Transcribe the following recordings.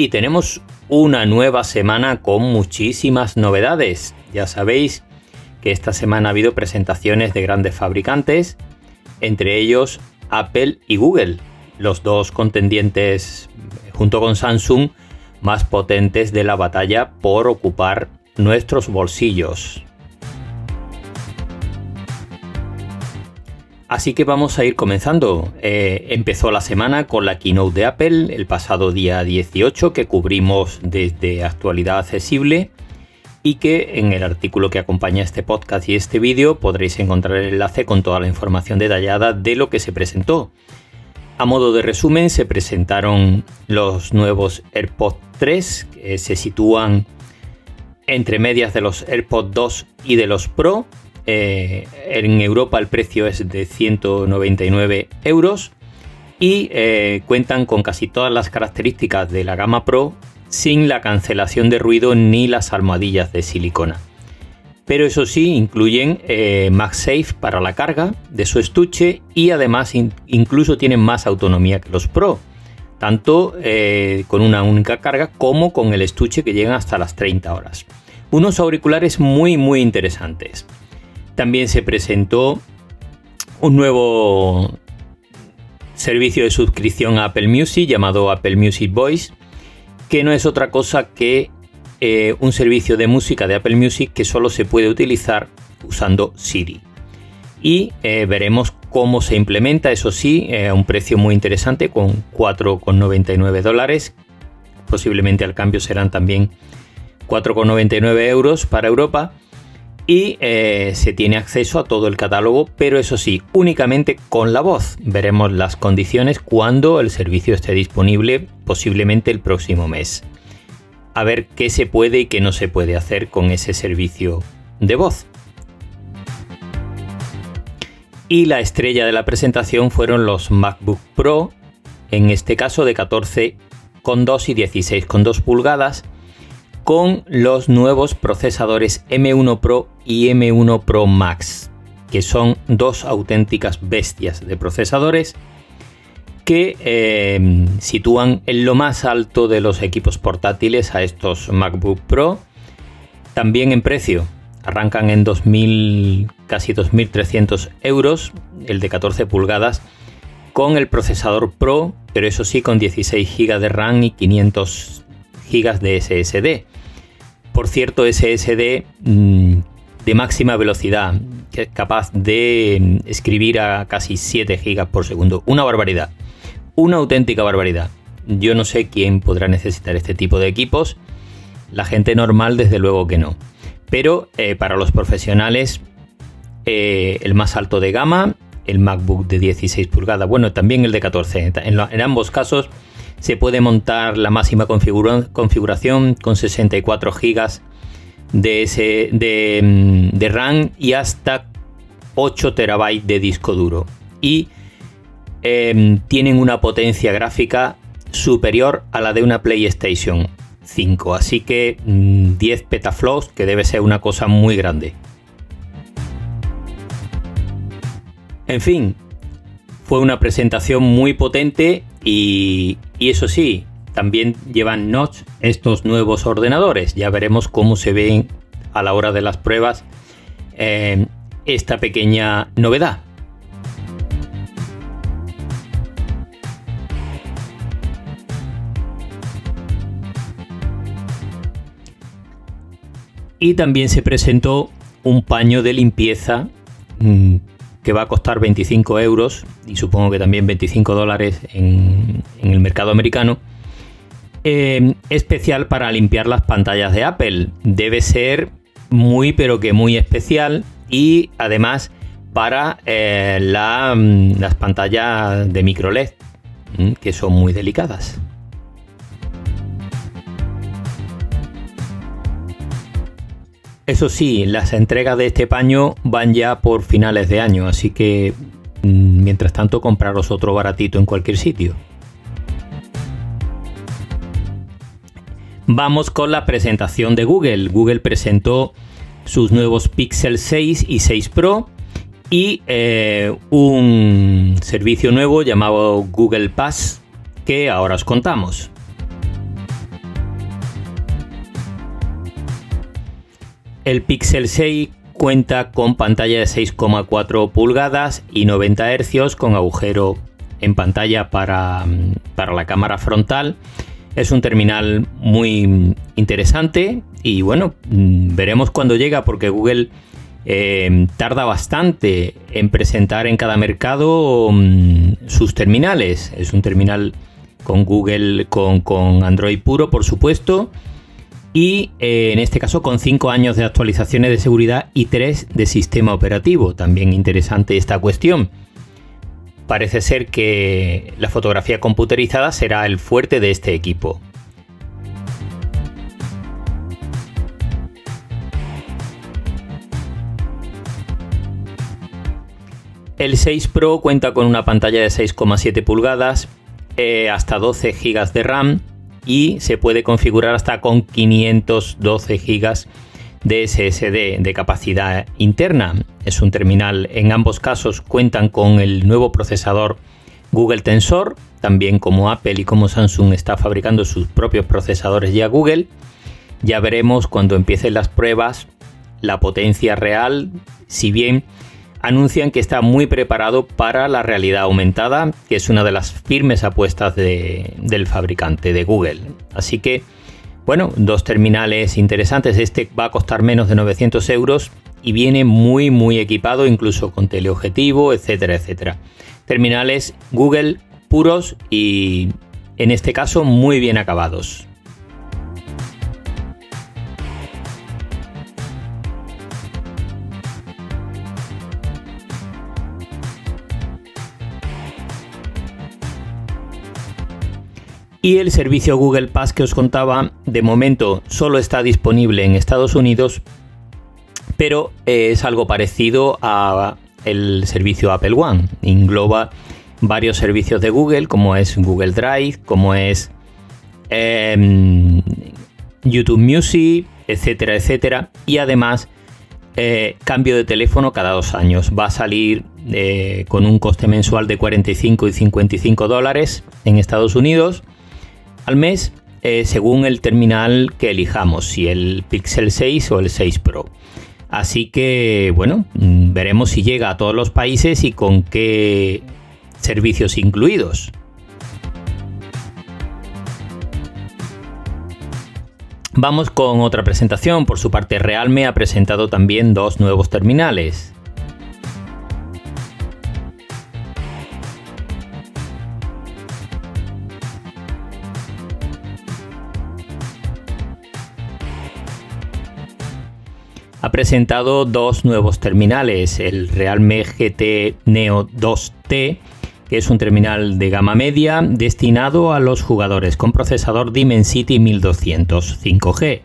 Y tenemos una nueva semana con muchísimas novedades. Ya sabéis que esta semana ha habido presentaciones de grandes fabricantes, entre ellos Apple y Google, los dos contendientes junto con Samsung más potentes de la batalla por ocupar nuestros bolsillos. Así que vamos a ir comenzando. Eh, empezó la semana con la keynote de Apple el pasado día 18 que cubrimos desde actualidad accesible y que en el artículo que acompaña este podcast y este vídeo podréis encontrar el enlace con toda la información detallada de lo que se presentó. A modo de resumen se presentaron los nuevos AirPods 3 que se sitúan entre medias de los AirPods 2 y de los Pro eh, en Europa el precio es de 199 euros y eh, cuentan con casi todas las características de la gama Pro sin la cancelación de ruido ni las almohadillas de silicona. Pero eso sí, incluyen eh, MagSafe para la carga de su estuche y además incluso tienen más autonomía que los Pro, tanto con una única carga como con el estuche que llegan hasta las 30 horas. Unos auriculares muy muy interesantes. También se presentó un nuevo servicio de suscripción a Apple Music llamado Apple Music Voice, que no es otra cosa que eh, un servicio de música de Apple Music que solo se puede utilizar usando Siri. Y eh, veremos cómo se implementa, eso sí, eh, a un precio muy interesante con 4,99 dólares. Posiblemente al cambio serán también 4,99 euros para Europa y eh, se tiene acceso a todo el catálogo, pero eso sí, únicamente con la voz. Veremos las condiciones cuando el servicio esté disponible, posiblemente el próximo mes. A ver qué se puede y qué no se puede hacer con ese servicio de voz. Y la estrella de la presentación fueron los MacBook Pro, en este caso de 14,2 y 16,2 pulgadas, con los nuevos procesadores M1 Pro y M1 Pro Max, que son dos auténticas bestias de procesadores que em, sitúan en lo más alto de los equipos portátiles a estos MacBook Pro, también en precio. Arrancan en 2000, casi 2.300 euros, el de 14 pulgadas, con el procesador Pro, pero eso sí con 16 GB de RAM y 500 GB de SSD. Por cierto, SSD mm, de máxima velocidad, que es capaz de mm, escribir a casi 7 GB por segundo. Una barbaridad. Una auténtica barbaridad. Yo no sé quién podrá necesitar este tipo de equipos. La gente normal, desde luego que no. Pero eh, para los profesionales, eh, el más alto de gama, el MacBook de 16 pulgadas, bueno, también el de 14. en ambos casos se puede montar la máxima configuración con 64 GB de, mm, de, RAM y hasta 8 TB de disco duro. Y em, tienen una potencia gráfica superior a la de una PlayStation 5. Así que 10 mm, petaflops, que debe ser una cosa muy grande. En fin, fue una presentación muy potente y, eso sí, también llevan notch estos nuevos ordenadores. Ya veremos cómo se ven a la hora de las pruebas eh, esta pequeña novedad. Y también se presentó un paño de limpieza mm, que va a costar 25 euros y supongo que también 25 dólares en, el mercado americano. Eh, especial para limpiar las pantallas de Apple. Debe ser muy pero que muy especial y además para eh, mm, las pantallas de micro LED mm, que son muy delicadas. Eso sí, las entregas de este paño van ya por finales de año, así que mm, mientras tanto compraros otro baratito en cualquier sitio. Vamos con la presentación de Google. Google presentó sus nuevos Pixel 6 y 6 Pro y eh, un servicio nuevo llamado Google Pass que ahora os contamos. El Pixel 6 cuenta con pantalla de 6,4 pulgadas y 90 Hz con agujero en pantalla para, para la cámara frontal. Es un terminal muy interesante y bueno, veremos cuándo llega porque Google eh, tarda bastante en presentar en cada mercado mm, sus terminales. Es un terminal con Google, con, con Android puro, por supuesto y eh, en este caso con 5 años de actualizaciones de seguridad y 3 de sistema operativo. También interesante esta cuestión. Parece ser que la fotografía computerizada será el fuerte de este equipo. El 6 Pro cuenta con una pantalla de 6,7 pulgadas, eh, hasta 12 GB de RAM y se puede configurar hasta con 512 GB de SSD de capacidad interna. Es un terminal, en ambos casos cuentan con el nuevo procesador Google Tensor, también como Apple y como Samsung está fabricando sus propios procesadores ya Google. Ya veremos cuando empiecen las pruebas la potencia real, si bien anuncian que está muy preparado para la realidad aumentada, que es una de las firmes apuestas del fabricante de Google. Así que, bueno, dos terminales interesantes. Este va a costar menos de 900 euros y viene muy, muy equipado, incluso con teleobjetivo, etcétera, etcétera. Terminales Google puros y, en este caso, muy bien acabados. Y el servicio Google Pass que os contaba, de momento solo está disponible en Estados Unidos, pero es algo parecido a el servicio Apple One. Engloba varios servicios de Google, como es Google Drive, como es em, YouTube Music, etcétera, etcétera. Y además, eh, cambio de teléfono cada dos años. Va a salir eh, con un coste mensual de 45 y 55 dólares en Estados Unidos al mes eh, según el terminal que elijamos, si el Pixel 6 o el 6 Pro. Así que, bueno, mm, veremos si llega a todos los países y con qué servicios incluidos. Vamos con otra presentación. Por su parte, Realme ha presentado también dos nuevos terminales. Presentado dos nuevos terminales, el Realme GT Neo 2T, que es un terminal de gama media destinado a los jugadores con procesador Dimensity 1200 5G.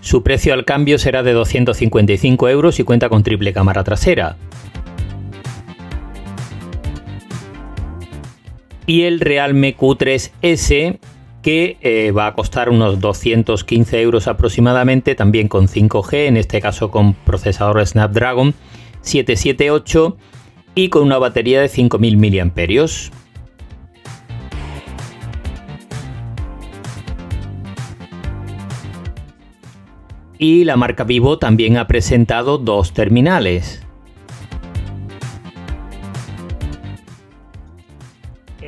Su precio al cambio será de 255 euros y cuenta con triple cámara trasera. Y el Realme Q3S que eh, va a costar unos 215 euros aproximadamente, también con 5G, en este caso con procesador Snapdragon 778 y con una batería de 5000 mAh. Y la marca Vivo también ha presentado dos terminales.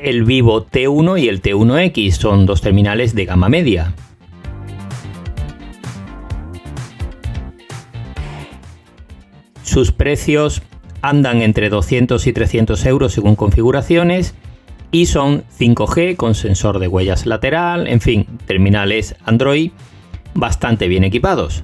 El Vivo T1 y el T1X son dos terminales de gama media. Sus precios andan entre 200 y 300 euros según configuraciones y son 5G con sensor de huellas lateral, en fin, terminales Android bastante bien equipados.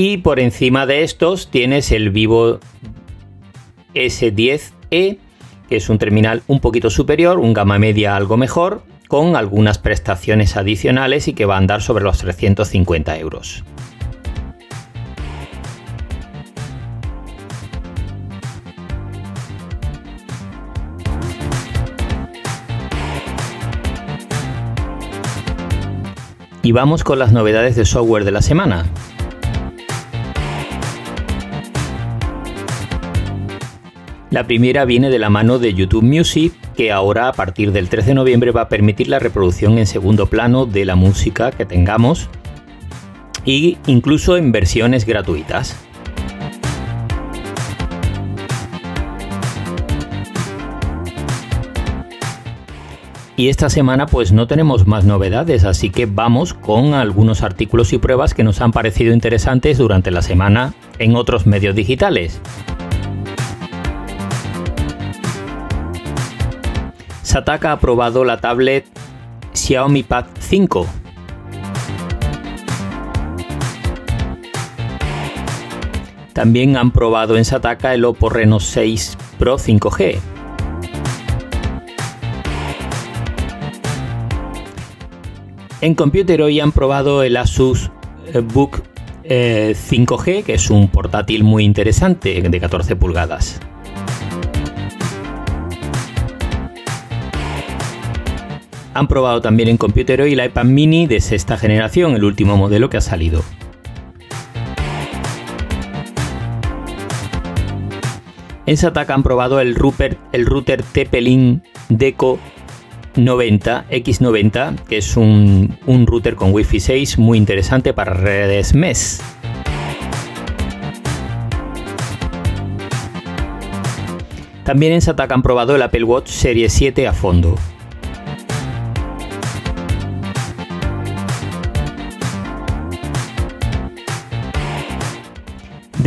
Y por encima de estos tienes el Vivo S10e, que es un terminal un poquito superior, un gama media algo mejor, con algunas prestaciones adicionales y que va a andar sobre los 350 euros. Y vamos con las novedades de software de la semana. La primera viene de la mano de YouTube Music, que ahora a partir del 13 de noviembre va a permitir la reproducción en segundo plano de la música que tengamos e incluso en versiones gratuitas. Y esta semana pues no tenemos más novedades, así que vamos con algunos artículos y pruebas que nos han parecido interesantes durante la semana en otros medios digitales. Sataka ha probado la tablet Xiaomi Pad 5. También han probado en Sataka el Oppo Reno 6 Pro 5G. En Computer hoy han probado el Asus eh, Book 5G, eh, que es un portátil muy interesante de 14 pulgadas. Han probado también en Computer hoy el iPad mini de sexta generación, el último modelo que ha salido. En Sataka han probado el router, el router TP-Link Deco 90 X90, que es un, un router con Wi-Fi 6 muy interesante para redes MES. También en Sataka han probado el Apple Watch Serie 7 a fondo.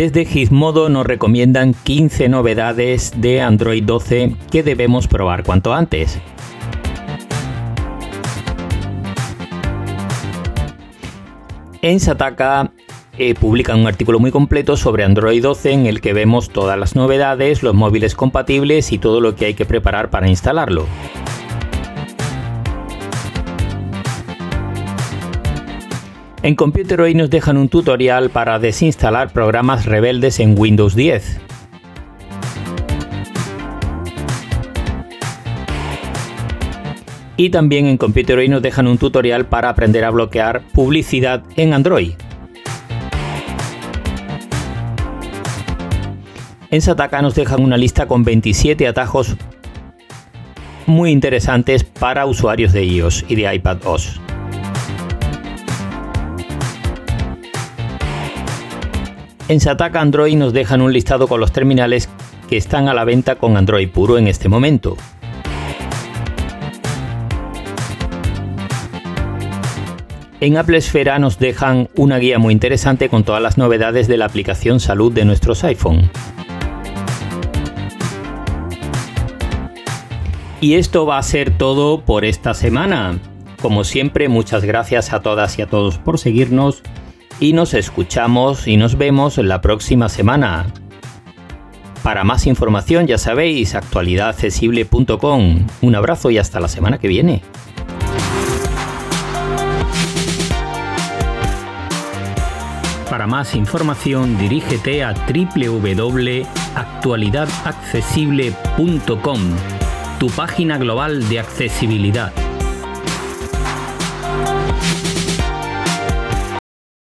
Desde Gizmodo nos recomiendan 15 novedades de Android 12 que debemos probar cuanto antes. En Sataka eh, publican un artículo muy completo sobre Android 12 en el que vemos todas las novedades, los móviles compatibles y todo lo que hay que preparar para instalarlo. En Computer hoy nos dejan un tutorial para desinstalar programas rebeldes en Windows 10. Y también en Computer hoy nos dejan un tutorial para aprender a bloquear publicidad en Android. En Sataka nos dejan una lista con 27 atajos muy interesantes para usuarios de iOS y de iPadOS. En Sataka Android nos dejan un listado con los terminales que están a la venta con Android puro en este momento. En Apple Esfera nos dejan una guía muy interesante con todas las novedades de la aplicación salud de nuestros iPhone. Y esto va a ser todo por esta semana. Como siempre, muchas gracias a todas y a todos por seguirnos y nos escuchamos y nos vemos la próxima semana. Para más información ya sabéis, actualidadaccesible.com. Un abrazo y hasta la semana que viene. Para más información dirígete a www.actualidadaccesible.com, tu página global de accesibilidad.